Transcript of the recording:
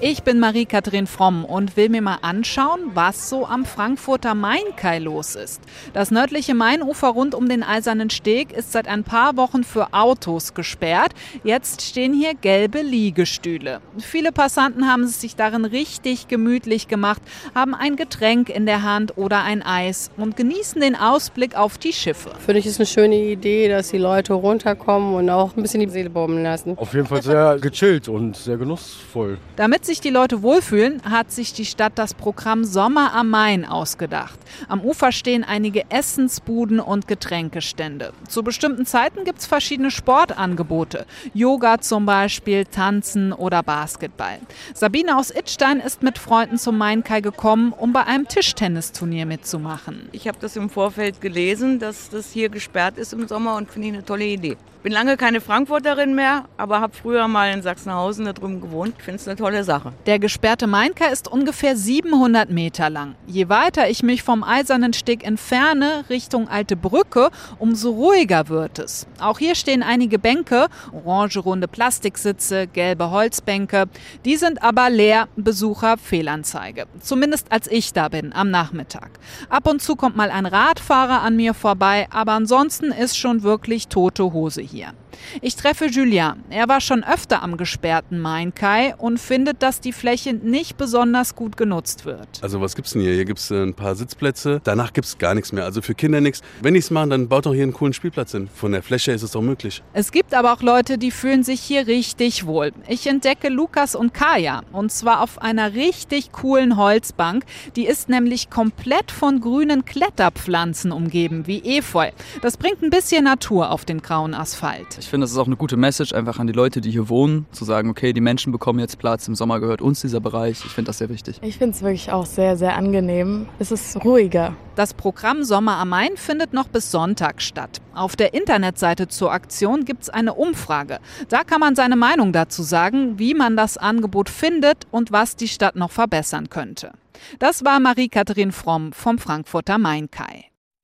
Ich bin Marie-Kathrin Fromm und will mir mal anschauen, was so am Frankfurter Main-Kai los ist. Das nördliche Mainufer rund um den Eisernen Steg ist seit ein paar Wochen für Autos gesperrt. Jetzt stehen hier gelbe Liegestühle. Viele Passanten haben es sich darin richtig gemütlich gemacht, haben ein Getränk in der Hand oder ein Eis und genießen den Ausblick auf die Schiffe. Finde ich es eine schöne Idee, dass die Leute runterkommen und auch ein bisschen die Seele baumeln lassen. Auf jeden Fall sehr gechillt und sehr genussvoll. Damit sich die Leute wohlfühlen, hat sich die Stadt das Programm Sommer am Main ausgedacht. Am Ufer stehen einige Essensbuden und Getränkestände. Zu bestimmten Zeiten gibt es verschiedene Sportangebote. Yoga zum Beispiel, Tanzen oder Basketball. Sabine aus Ittstein ist mit Freunden zum Mainkai gekommen, um bei einem Tischtennisturnier mitzumachen. Ich habe das im Vorfeld gelesen, dass das hier gesperrt ist im Sommer und finde ich eine tolle Idee. Bin lange keine Frankfurterin mehr, aber habe früher mal in Sachsenhausen da drüben gewohnt. Ich finde es eine tolle Sache. Der gesperrte Mainkai ist ungefähr 700 Meter lang. Je weiter ich mich vom Eisernen Steg entferne, Richtung Alte Brücke, umso ruhiger wird es. Auch hier stehen einige Bänke, orange runde Plastiksitze, gelbe Holzbänke. Die sind aber leer, Besucher Fehlanzeige. Zumindest als ich da bin, am Nachmittag. Ab und zu kommt mal ein Radfahrer an mir vorbei, aber ansonsten ist schon wirklich tote Hose hier. Ich treffe Julien. Er war schon öfter am gesperrten Mainkai und findet, dass die Fläche nicht besonders gut genutzt wird. Also was gibt's denn hier? Hier gibt's äh, ein paar Sitzplätze. Danach gibt's gar nichts mehr. Also für Kinder nichts. Wenn ich's mache, dann baut doch hier einen coolen Spielplatz hin. Von der Fläche ist es doch möglich. Es gibt aber auch Leute, die fühlen sich hier richtig wohl. Ich entdecke Lukas und Kaya und zwar auf einer richtig coolen Holzbank. Die ist nämlich komplett von grünen Kletterpflanzen umgeben, wie Efeu. Das bringt ein bisschen Natur auf den grauen Asphalt. Ich finde, das ist auch eine gute Message einfach an die Leute, die hier wohnen, zu sagen, okay, die Menschen bekommen jetzt Platz, im Sommer gehört uns dieser Bereich. Ich finde das sehr wichtig. Ich finde es wirklich auch sehr, sehr angenehm. Es ist ruhiger. Das Programm Sommer am Main findet noch bis Sonntag statt. Auf der Internetseite zur Aktion gibt es eine Umfrage. Da kann man seine Meinung dazu sagen, wie man das Angebot findet und was die Stadt noch verbessern könnte. Das war Marie-Kathrin Fromm vom Frankfurter Main-Kai.